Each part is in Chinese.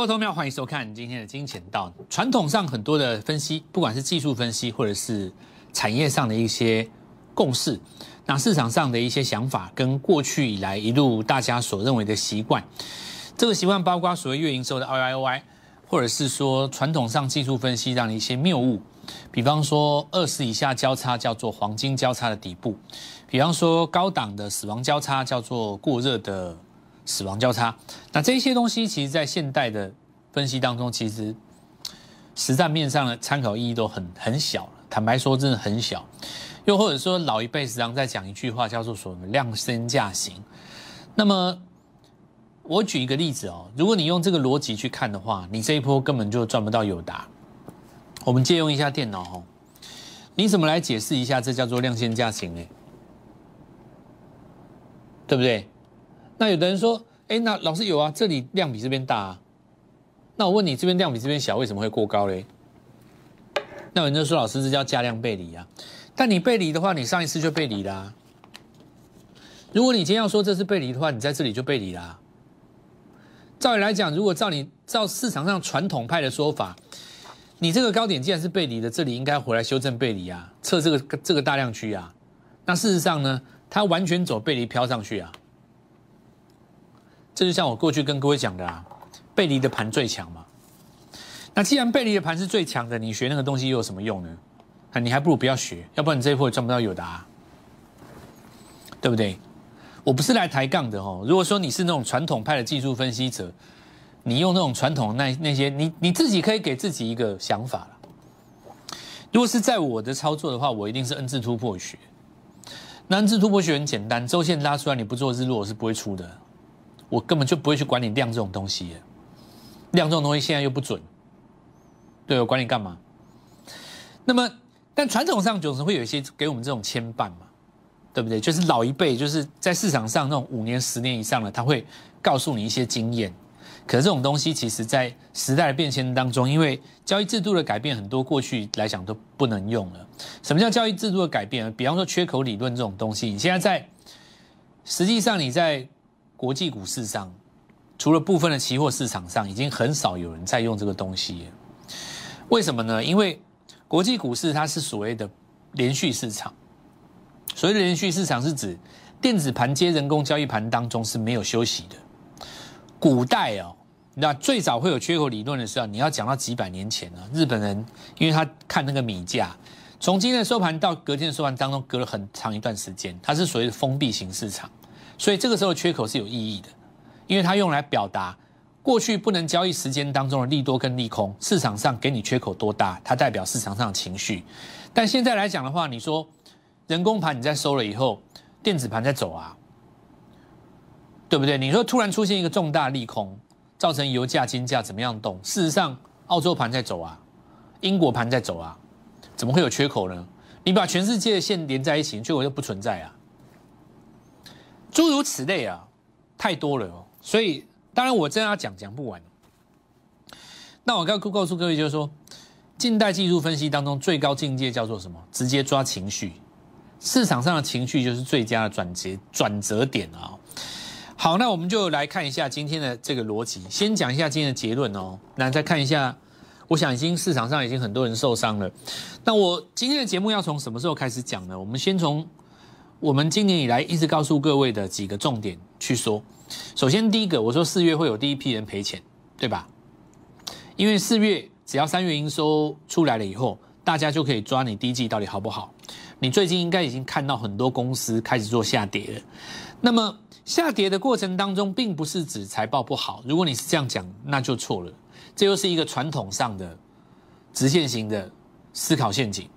各位投票，欢迎收看今天的金钱道。传统上很多的分析，不管是技术分析或者是产业上的一些共识，那市场上的一些想法，跟过去以来一路大家所认为的习惯，这个习惯包括所谓月营收的 O I O I，或者是说传统上技术分析上的一些谬误，比方说二十以下交叉叫做黄金交叉的底部，比方说高档的死亡交叉叫做过热的。死亡交叉，那这些东西其实，在现代的分析当中，其实实战面上的参考意义都很很小了。坦白说，真的很小。又或者说，老一辈时常在讲一句话，叫做“什么量身价行”。那么，我举一个例子哦，如果你用这个逻辑去看的话，你这一波根本就赚不到友达。我们借用一下电脑哦，你怎么来解释一下这叫做量身价行呢？对不对？那有的人说，哎，那老师有啊，这里量比这边大啊。那我问你，这边量比这边小，为什么会过高嘞？那有人就说，老师这叫加量背离啊。但你背离的话，你上一次就背离啦。如果你今天要说这是背离的话，你在这里就背离啦。照理来讲，如果照你照市场上传统派的说法，你这个高点既然是背离的，这里应该回来修正背离啊，测这个这个大量区啊。那事实上呢，它完全走背离飘上去啊。这就像我过去跟各位讲的啊，背离的盘最强嘛。那既然背离的盘是最强的，你学那个东西又有什么用呢？啊，你还不如不要学，要不然你这一波赚不到有答，对不对？我不是来抬杠的哦。如果说你是那种传统派的技术分析者，你用那种传统那那些，你你自己可以给自己一个想法了。如果是在我的操作的话，我一定是 N 字突破学。那 N 字突破学很简单，周线拉出来你不做日落，我是不会出的。我根本就不会去管你量这种东西，量这种东西现在又不准，对我管你干嘛？那么，但传统上总是会有一些给我们这种牵绊嘛，对不对？就是老一辈就是在市场上那种五年、十年以上的，他会告诉你一些经验。可是这种东西，其实在时代的变迁当中，因为交易制度的改变，很多过去来讲都不能用了。什么叫交易制度的改变？比方说缺口理论这种东西，你现在在实际上你在。国际股市上，除了部分的期货市场上，已经很少有人在用这个东西。为什么呢？因为国际股市它是所谓的连续市场。所谓的连续市场是指电子盘接人工交易盘当中是没有休息的。古代哦，那最早会有缺口理论的时候，你要讲到几百年前呢。日本人因为他看那个米价，从今天的收盘到隔天的收盘当中，隔了很长一段时间，它是所谓的封闭型市场。所以这个时候缺口是有意义的，因为它用来表达过去不能交易时间当中的利多跟利空，市场上给你缺口多大，它代表市场上的情绪。但现在来讲的话，你说人工盘你在收了以后，电子盘在走啊，对不对？你说突然出现一个重大利空，造成油价、金价怎么样动？事实上，澳洲盘在走啊，英国盘在走啊，怎么会有缺口呢？你把全世界的线连在一起，缺口就不存在啊。诸如此类啊，太多了哦。所以当然我真要讲讲不完。那我刚告诉各位就是说，近代技术分析当中最高境界叫做什么？直接抓情绪，市场上的情绪就是最佳的转折转折点啊。好，那我们就来看一下今天的这个逻辑。先讲一下今天的结论哦。那再看一下，我想已经市场上已经很多人受伤了。那我今天的节目要从什么时候开始讲呢？我们先从。我们今年以来一直告诉各位的几个重点去说，首先第一个，我说四月会有第一批人赔钱，对吧？因为四月只要三月营收出来了以后，大家就可以抓你第一季到底好不好。你最近应该已经看到很多公司开始做下跌了。那么下跌的过程当中，并不是指财报不好。如果你是这样讲，那就错了。这又是一个传统上的直线型的思考陷阱。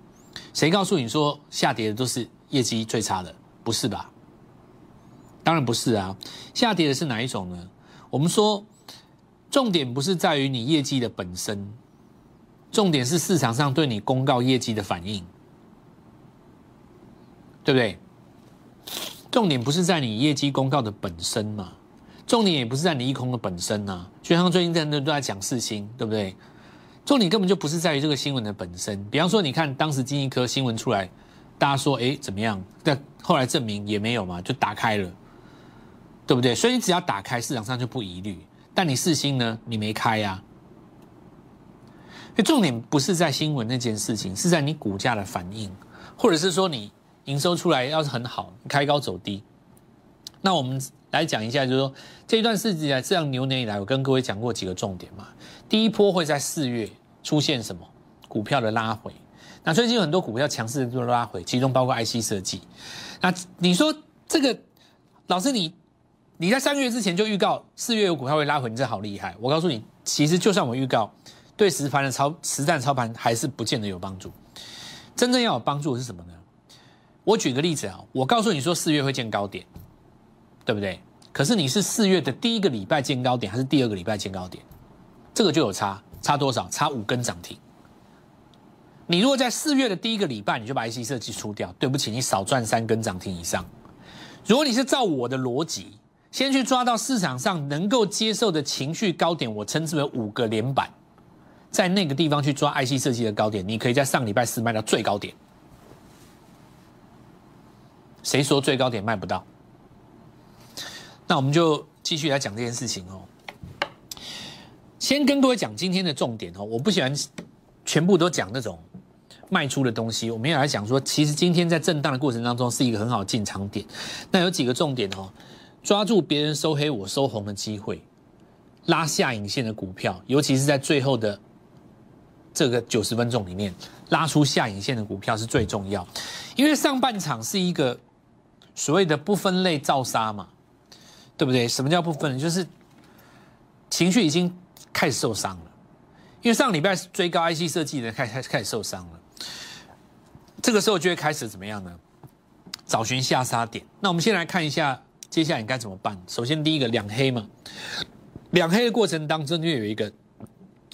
谁告诉你说下跌的都是？业绩最差的不是吧？当然不是啊，下跌的是哪一种呢？我们说，重点不是在于你业绩的本身，重点是市场上对你公告业绩的反应，对不对？重点不是在你业绩公告的本身嘛？重点也不是在你一空的本身呐。就像最近在都都在讲四星，对不对？重点根本就不是在于这个新闻的本身。比方说，你看当时金一科新闻出来。大家说，哎，怎么样？但后来证明也没有嘛，就打开了，对不对？所以你只要打开，市场上就不疑虑。但你四星呢，你没开呀。重点不是在新闻那件事情，是在你股价的反应，或者是说你营收出来要是很好，开高走低。那我们来讲一下，就是说这一段时间这样牛年以来，我跟各位讲过几个重点嘛。第一波会在四月出现什么股票的拉回？那最近有很多股票强势的做拉回，其中包括 IC 设计。那你说这个老师，你你在三月之前就预告四月有股票会拉回，你这好厉害。我告诉你，其实就算我预告。对实盘的操实战操盘还是不见得有帮助，真正要有帮助的是什么呢？我举个例子啊，我告诉你说四月会见高点，对不对？可是你是四月的第一个礼拜见高点，还是第二个礼拜见高点？这个就有差，差多少？差五根涨停。你如果在四月的第一个礼拜你就把 IC 设计出掉，对不起，你少赚三根涨停以上。如果你是照我的逻辑，先去抓到市场上能够接受的情绪高点，我称之为五个连板。在那个地方去抓 IC 设计的高点，你可以在上礼拜四卖到最高点。谁说最高点卖不到？那我们就继续来讲这件事情哦。先跟各位讲今天的重点哦，我不喜欢全部都讲那种卖出的东西。我们要来讲说，其实今天在震荡的过程当中是一个很好进场点。那有几个重点哦，抓住别人收黑我收红的机会，拉下影线的股票，尤其是在最后的。这个九十分钟里面拉出下影线的股票是最重要，因为上半场是一个所谓的不分类造杀嘛，对不对？什么叫不分类？就是情绪已经开始受伤了，因为上礼拜追高 IC 设计的开开开始受伤了，这个时候就会开始怎么样呢？找寻下杀点。那我们先来看一下接下来你该怎么办。首先第一个两黑嘛，两黑的过程当中就有一个。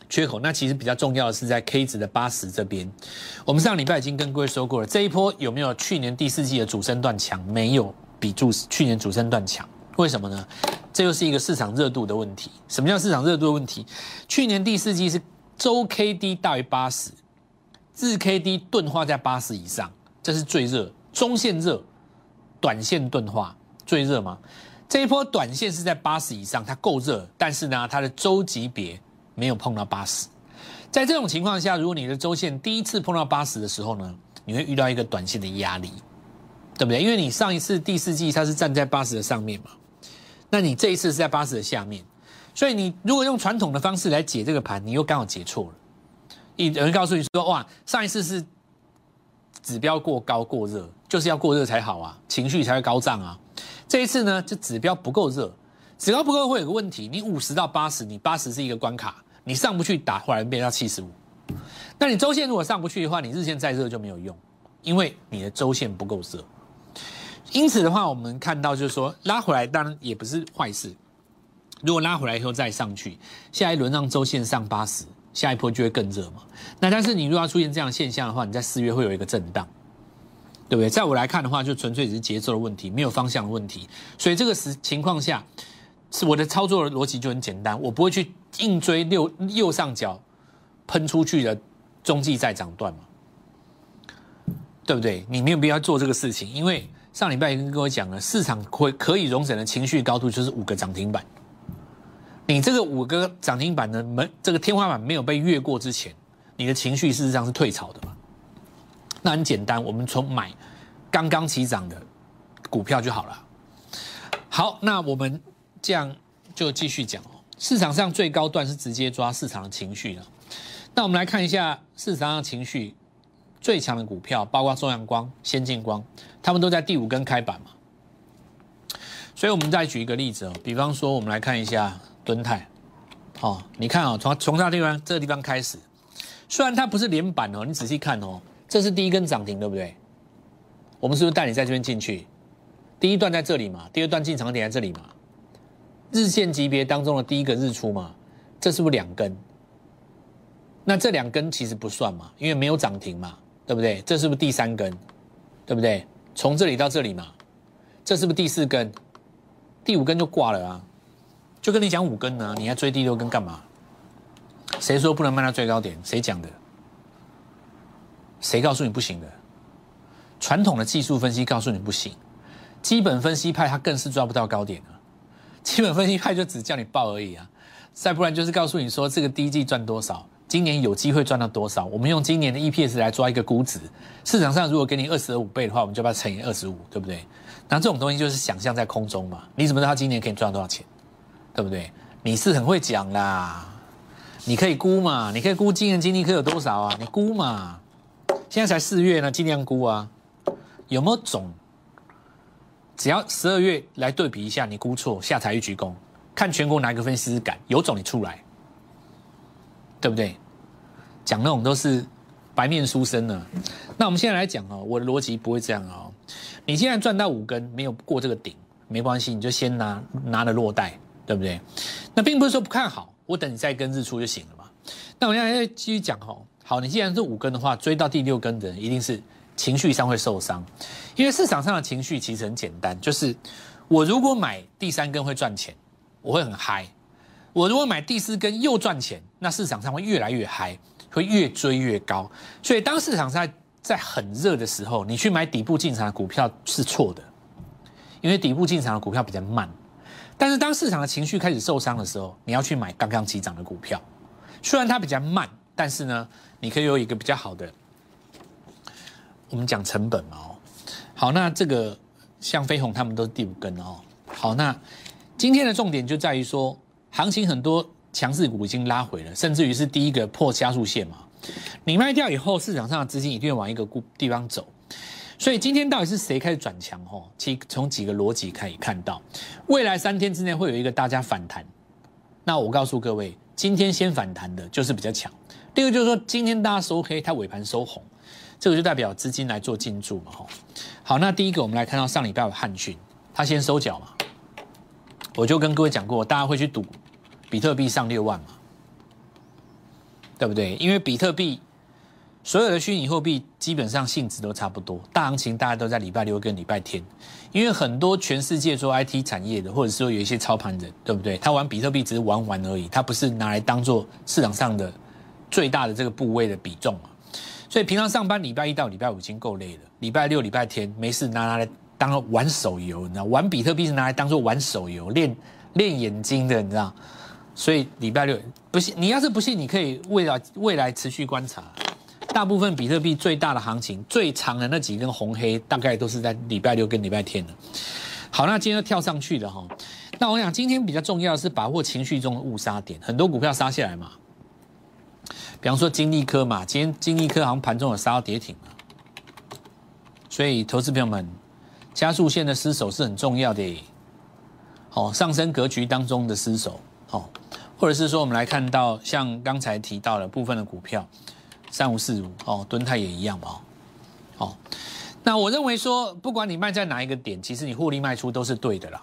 缺口，那其实比较重要的是在 K 值的八十这边。我们上礼拜已经跟各位说过了，这一波有没有去年第四季的主升段强？没有，比主去年主升段强。为什么呢？这又是一个市场热度的问题。什么叫市场热度的问题？去年第四季是周 K D 大于八十，日 K D 钝化在八十以上，这是最热。中线热，短线钝化最热吗？这一波短线是在八十以上，它够热，但是呢，它的周级别。没有碰到八十，在这种情况下，如果你的周线第一次碰到八十的时候呢，你会遇到一个短线的压力，对不对？因为你上一次第四季它是站在八十的上面嘛，那你这一次是在八十的下面，所以你如果用传统的方式来解这个盘，你又刚好解错了。有人告诉你说，哇，上一次是指标过高过热，就是要过热才好啊，情绪才会高涨啊。这一次呢，就指标不够热，指标不够会有个问题，你五十到八十，你八十是一个关卡。你上不去打，忽然变到七十五。那你周线如果上不去的话，你日线再热就没有用，因为你的周线不够热。因此的话，我们看到就是说拉回来当然也不是坏事。如果拉回来以后再上去，下一轮让周线上八十，下一波就会更热嘛。那但是你如果要出现这样的现象的话，你在四月会有一个震荡，对不对？在我来看的话，就纯粹只是节奏的问题，没有方向的问题。所以这个时情况下。是我的操作的逻辑就很简单，我不会去硬追右右上角喷出去的中继再涨段嘛，对不对？你没有必要做这个事情，因为上礼拜已经跟我讲了，市场会可以容忍的情绪高度就是五个涨停板。你这个五个涨停板的门，这个天花板没有被越过之前，你的情绪事实上是退潮的嘛？那很简单，我们从买刚刚起涨的股票就好了。好，那我们。这样就继续讲哦。市场上最高段是直接抓市场的情绪的。那我们来看一下市场上情绪最强的股票，包括中阳光、先进光，他们都在第五根开板嘛。所以我们再举一个例子哦，比方说我们来看一下敦泰，哦，你看哦，从从这地方这个地方开始，虽然它不是连板哦，你仔细看哦，这是第一根涨停，对不对？我们是不是带你在这边进去？第一段在这里嘛，第二段进场点在这里嘛。日线级别当中的第一个日出嘛，这是不是两根？那这两根其实不算嘛，因为没有涨停嘛，对不对？这是不是第三根？对不对？从这里到这里嘛，这是不是第四根？第五根就挂了啊！就跟你讲五根呢，你还追第六根干嘛？谁说不能卖到最高点？谁讲的？谁告诉你不行的？传统的技术分析告诉你不行，基本分析派他更是抓不到高点啊。基本分析派就只叫你报而已啊，再不然就是告诉你说这个第一季赚多少，今年有机会赚到多少。我们用今年的 EPS 来抓一个估值，市场上如果给你二十五倍的话，我们就把它乘以二十五，对不对？那这种东西就是想象在空中嘛，你怎么知道他今年可以赚多少钱？对不对？你是很会讲啦，你可以估嘛，你可以估今年经济科有多少啊？你估嘛，现在才四月呢，尽量估啊，有没有种？只要十二月来对比一下，你估错下台一鞠躬，看全国哪个分析师敢有种你出来，对不对？讲那种都是白面书生呢。那我们现在来讲哦，我的逻辑不会这样哦。你现在赚到五根没有过这个顶，没关系，你就先拿拿了落袋，对不对？那并不是说不看好，我等你再跟日出就行了嘛。那我现在继续讲哦，好，你既然是五根的话，追到第六根的人一定是。情绪上会受伤，因为市场上的情绪其实很简单，就是我如果买第三根会赚钱，我会很嗨；我如果买第四根又赚钱，那市场上会越来越嗨，会越追越高。所以当市场上在很热的时候，你去买底部进场的股票是错的，因为底部进场的股票比较慢。但是当市场的情绪开始受伤的时候，你要去买刚刚起涨的股票，虽然它比较慢，但是呢，你可以有一个比较好的。我们讲成本哦，好，那这个像飞鸿他们都是第五根哦。好，那今天的重点就在于说，行情很多强势股已经拉回了，甚至于是第一个破加速线嘛。你卖掉以后，市场上的资金一定会往一个地方走。所以今天到底是谁开始转强？哦，其从几个逻辑可以看到，未来三天之内会有一个大家反弹。那我告诉各位，今天先反弹的就是比较强。第二个就是说，今天大家收黑，它尾盘收红。这个就代表资金来做进驻嘛，吼。好，那第一个我们来看到上礼拜的汉讯，他先收脚嘛。我就跟各位讲过，大家会去赌比特币上六万嘛，对不对？因为比特币所有的虚拟货币基本上性质都差不多，大行情大家都在礼拜六跟礼拜天，因为很多全世界做 IT 产业的，或者是说有一些操盘人，对不对？他玩比特币只是玩玩而已，他不是拿来当做市场上的最大的这个部位的比重嘛。所以平常上班礼拜一到礼拜五已经够累了，礼拜六、礼拜天没事拿拿来当玩手游，你知道？玩比特币是拿来当做玩手游、练练眼睛的，你知道？所以礼拜六不信，你要是不信，你可以未来未来持续观察，大部分比特币最大的行情、最长的那几根红黑，大概都是在礼拜六跟礼拜天的。好，那今天跳上去的哈，那我想今天比较重要的是把握情绪中的误杀点，很多股票杀下来嘛。比方说金利科嘛，今天金利科好像盘中有杀到跌停了，所以投资朋友们，加速线的失守是很重要的，哦，上升格局当中的失守，哦，或者是说我们来看到像刚才提到的部分的股票，三五四五哦，敦泰也一样嘛，哦，那我认为说不管你卖在哪一个点，其实你获利卖出都是对的啦，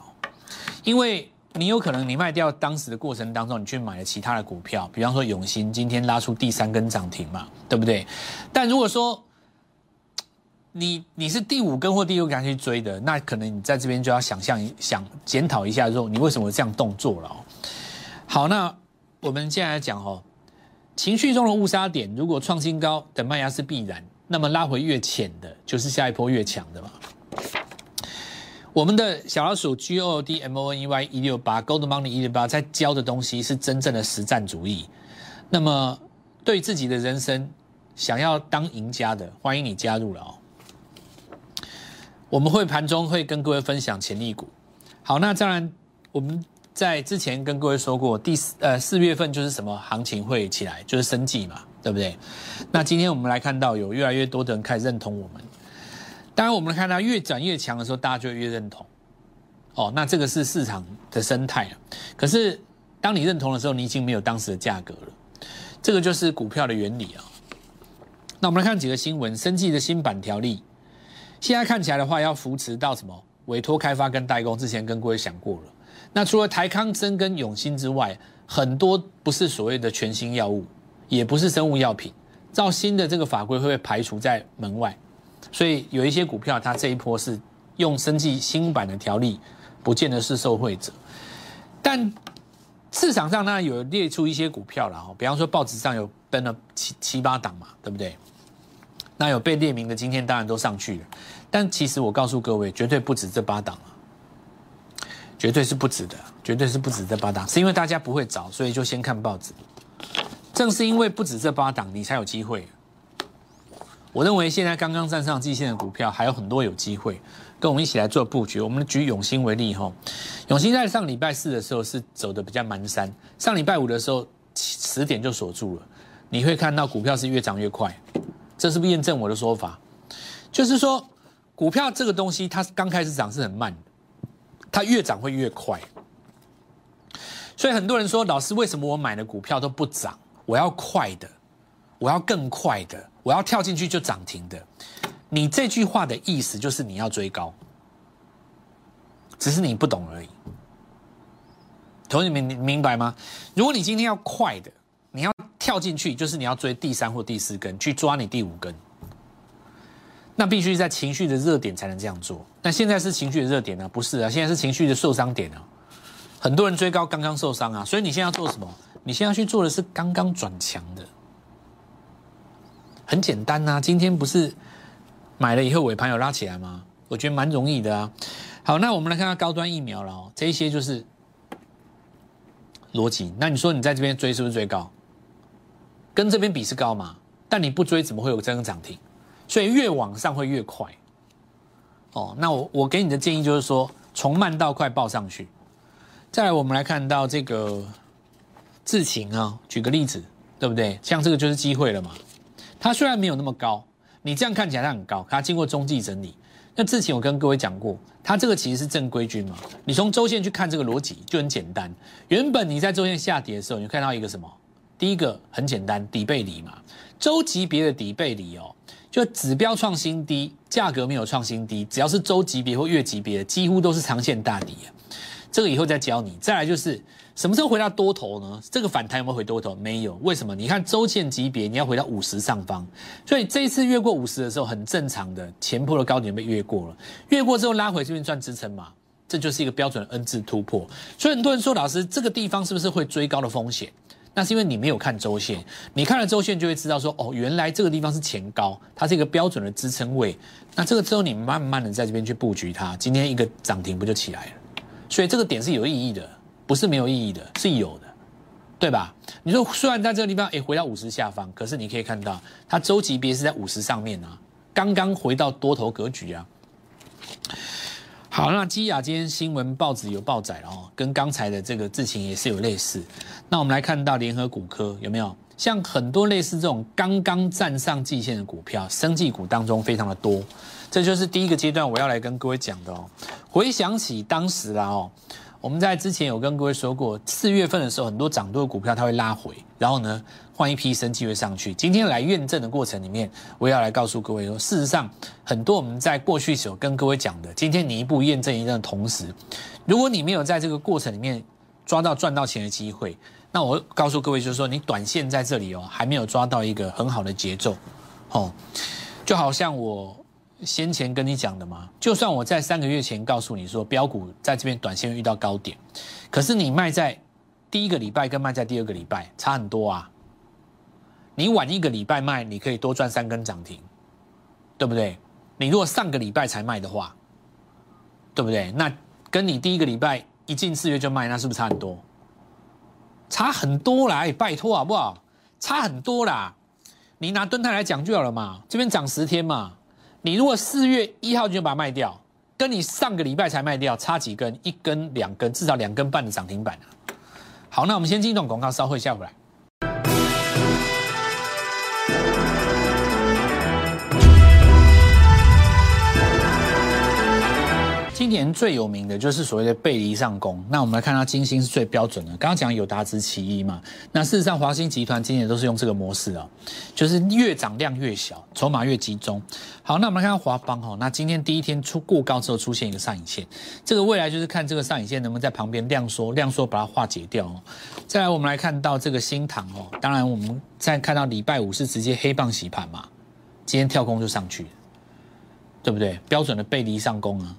因为。你有可能你卖掉当时的过程当中，你去买了其他的股票，比方说永兴今天拉出第三根涨停嘛，对不对？但如果说你你是第五根或第六根去追的，那可能你在这边就要想象想检讨一下，说你为什么这样动作了？好，那我们接下来讲哦，情绪中的误杀点，如果创新高的卖压是必然，那么拉回越浅的，就是下一波越强的嘛。我们的小老鼠 G O D M O N E Y 一六八 Gold Money 一六八在教的东西是真正的实战主义。那么对自己的人生想要当赢家的，欢迎你加入了哦。我们会盘中会跟各位分享潜力股。好，那当然我们在之前跟各位说过，第四呃四月份就是什么行情会起来，就是生计嘛，对不对？那今天我们来看到有越来越多的人开始认同我们。当然，我们看到越涨越强的时候，大家就越认同。哦，那这个是市场的生态可是，当你认同的时候，你已经没有当时的价格了。这个就是股票的原理啊。那我们来看几个新闻：生技的新版条例，现在看起来的话，要扶持到什么？委托开发跟代工。之前跟各位讲过了。那除了台康生跟永兴之外，很多不是所谓的全新药物，也不是生物药品，照新的这个法规会被排除在门外。所以有一些股票，它这一波是用升级新版的条例，不见得是受惠者。但市场上呢有列出一些股票了哈，比方说报纸上有登了七七八档嘛，对不对？那有被列名的，今天当然都上去了。但其实我告诉各位，绝对不止这八档啊。绝对是不止的，绝对是不止这八档，是因为大家不会找，所以就先看报纸。正是因为不止这八档，你才有机会。我认为现在刚刚站上季线的股票还有很多有机会，跟我们一起来做布局。我们举永兴为例哈，永兴在上礼拜四的时候是走的比较蛮山，上礼拜五的时候十点就锁住了。你会看到股票是越涨越快，这是不是验证我的说法？就是说，股票这个东西它刚开始涨是很慢的，它越涨会越快。所以很多人说，老师为什么我买的股票都不涨？我要快的，我要更快的。我要跳进去就涨停的，你这句话的意思就是你要追高，只是你不懂而已。同学们明明白吗？如果你今天要快的，你要跳进去，就是你要追第三或第四根，去抓你第五根，那必须在情绪的热点才能这样做。那现在是情绪的热点呢？不是啊，现在是情绪的受伤点啊。很多人追高刚刚受伤啊，所以你现在要做什么？你现在要去做的是刚刚转强的。很简单呐，今天不是买了以后尾盘有拉起来吗？我觉得蛮容易的啊。好，那我们来看看高端疫苗了哦，这一些就是逻辑。那你说你在这边追是不是追高？跟这边比是高嘛？但你不追怎么会有这个涨停？所以越往上会越快。哦，那我我给你的建议就是说，从慢到快报上去。再来，我们来看到这个智勤啊，举个例子，对不对？像这个就是机会了嘛。它虽然没有那么高，你这样看起来它很高，它经过中继整理。那之前我跟各位讲过，它这个其实是正规军嘛。你从周线去看这个逻辑就很简单。原本你在周线下跌的时候，你看到一个什么？第一个很简单，底背离嘛。周级别的底背离哦，就指标创新低，价格没有创新低，只要是周级别或月级别的，几乎都是长线大底啊。这个以后再教你。再来就是。什么时候回到多头呢？这个反弹有没有回多头？没有，为什么？你看周线级别，你要回到五十上方，所以这一次越过五十的时候，很正常的，前坡的高点被越过了，越过之后拉回这边赚支撑嘛，这就是一个标准的 N 字突破。所以很多人说，老师这个地方是不是会追高的风险？那是因为你没有看周线，你看了周线就会知道说，哦，原来这个地方是前高，它是一个标准的支撑位。那这个之后你慢慢的在这边去布局它，今天一个涨停不就起来了？所以这个点是有意义的。不是没有意义的，是有的，对吧？你说虽然在这个地方，哎，回到五十下方，可是你可以看到它周级别是在五十上面啊，刚刚回到多头格局啊。好，那基亚今天新闻报纸有报载了哦，跟刚才的这个字情也是有类似。那我们来看到联合股科有没有？像很多类似这种刚刚站上季线的股票，生技股当中非常的多。这就是第一个阶段我要来跟各位讲的哦。回想起当时啦哦。我们在之前有跟各位说过，四月份的时候，很多涨多的股票它会拉回，然后呢换一批生机会上去。今天来验证的过程里面，我要来告诉各位说，事实上很多我们在过去时候跟各位讲的，今天你一步验证一证的同时，如果你没有在这个过程里面抓到赚到钱的机会，那我告诉各位就是说，你短线在这里哦还没有抓到一个很好的节奏，哦，就好像我。先前跟你讲的嘛，就算我在三个月前告诉你说标股在这边短线遇到高点，可是你卖在第一个礼拜跟卖在第二个礼拜差很多啊。你晚一个礼拜卖，你可以多赚三根涨停，对不对？你如果上个礼拜才卖的话，对不对？那跟你第一个礼拜一进四月就卖，那是不是差很多？差很多啦！拜托好不好？差很多啦！你拿吨泰来讲就好了嘛，这边涨十天嘛。你如果四月一号就把它卖掉，跟你上个礼拜才卖掉差几根？一根、两根，至少两根半的涨停板啊！好，那我们先进一段广告，稍后下回来。今年最有名的就是所谓的背离上攻。那我们来看到金星是最标准的。刚刚讲有达之其一嘛。那事实上，华兴集团今年都是用这个模式啊，就是越涨量越小，筹码越集中。好，那我们来看到华邦哈。那今天第一天出过高之后出现一个上影线，这个未来就是看这个上影线能不能在旁边量缩，量缩把它化解掉哦。再来，我们来看到这个新塘哦。当然，我们再看到礼拜五是直接黑棒洗盘嘛，今天跳空就上去，对不对？标准的背离上攻啊。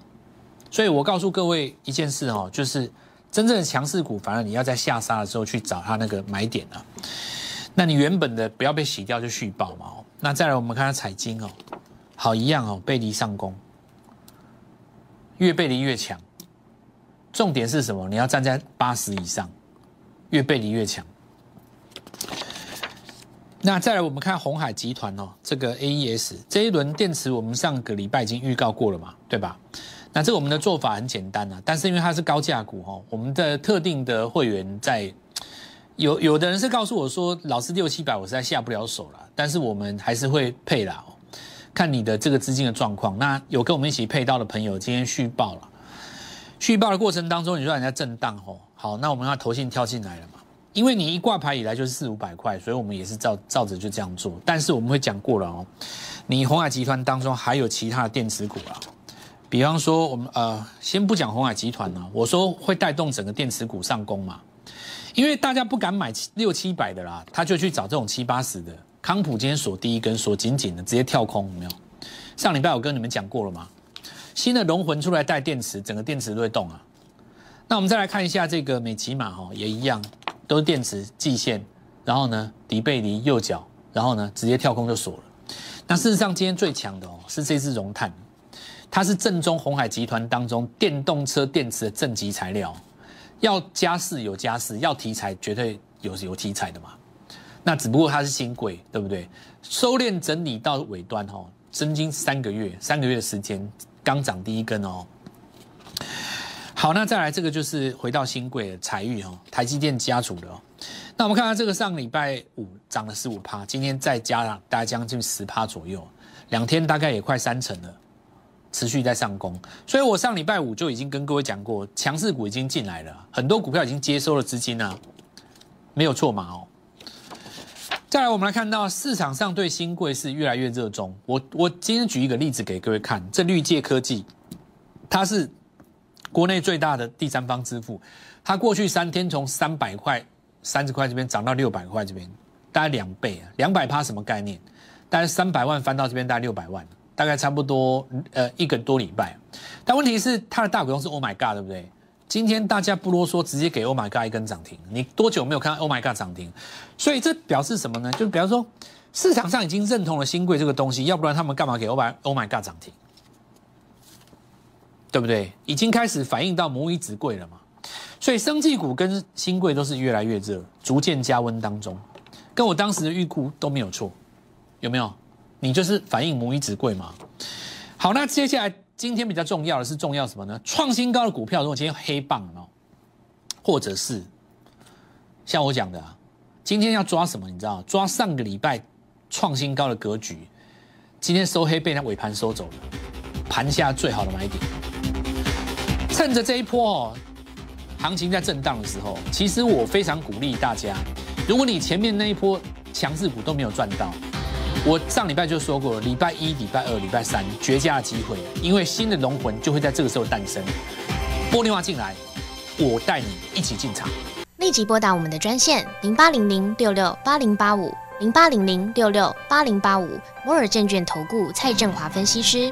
所以我告诉各位一件事哦，就是真正的强势股，反而你要在下杀的时候去找它那个买点啊。那你原本的不要被洗掉就续报嘛。那再来我们看下彩金哦，好一样哦，背离上攻，越背离越强，重点是什么？你要站在八十以上，越背离越强。那再来，我们看红海集团哦，这个 AES 这一轮电池，我们上个礼拜已经预告过了嘛，对吧？那这个我们的做法很简单啊，但是因为它是高价股哦，我们的特定的会员在有有的人是告诉我说，老师六七百我实在下不了手了，但是我们还是会配啦，看你的这个资金的状况。那有跟我们一起配到的朋友，今天续报了，续报的过程当中，你说人家震荡哦，好，那我们要投信跳进来了嘛？因为你一挂牌以来就是四五百块，所以我们也是照照着就这样做。但是我们会讲过了哦，你红海集团当中还有其他的电池股啊，比方说我们呃，先不讲红海集团呢，我说会带动整个电池股上攻嘛。因为大家不敢买六七百的啦，他就去找这种七八十的。康普今天锁第一根，锁紧紧的，直接跳空，有没有？上礼拜我跟你们讲过了吗？新的龙魂出来带电池，整个电池都会动啊。那我们再来看一下这个美骑马哈，也一样。都是电池季线，然后呢，迪贝离右脚，然后呢，直接跳空就锁了。那事实上，今天最强的哦，是这支熔炭，它是正宗红海集团当中电动车电池的正极材料。要加势有加势，要题材绝对有有题材的嘛。那只不过它是新贵，对不对？收敛整理到尾端哦，真金三个月，三个月的时间刚涨第一根哦。好，那再来这个就是回到新贵的财运哦，台积电家族的哦。那我们看看这个上礼拜五涨了十五趴，今天再加了大概将近十趴左右，两天大概也快三成了，持续在上攻。所以我上礼拜五就已经跟各位讲过，强势股已经进来了，很多股票已经接收了资金啊，没有错嘛哦。再来，我们来看到市场上对新贵是越来越热衷。我我今天举一个例子给各位看，这绿界科技，它是。国内最大的第三方支付，它过去三天从三百块、三十块这边涨到六百块这边，大概两倍啊，两百趴什么概念？大概三百万翻到这边大概六百万，大概差不多呃一个多礼拜。但问题是它的大股东是 Oh my God，对不对？今天大家不啰嗦，直接给 Oh my God 一根涨停。你多久没有看到 Oh my God 涨停？所以这表示什么呢？就比方说市场上已经认同了新贵这个东西，要不然他们干嘛给 Oh my Oh my God 涨停？对不对？已经开始反映到母以子贵了嘛，所以生技股跟新贵都是越来越热，逐渐加温当中，跟我当时的预估都没有错，有没有？你就是反映母以子贵嘛。好，那接下来今天比较重要的是重要什么呢？创新高的股票，如果今天黑棒哦，或者是像我讲的，啊今天要抓什么？你知道？抓上个礼拜创新高的格局，今天收黑被它尾盘收走了，盘下最好的买点。趁着这一波哦，行情在震荡的时候，其实我非常鼓励大家，如果你前面那一波强势股都没有赚到，我上礼拜就说过，礼拜一、礼拜二、礼拜三绝佳的机会，因为新的龙魂就会在这个时候诞生。拨电话进来，我带你一起进场。立即拨打我们的专线零八零零六六八零八五零八零零六六八零八五摩尔证券投顾蔡振华分析师。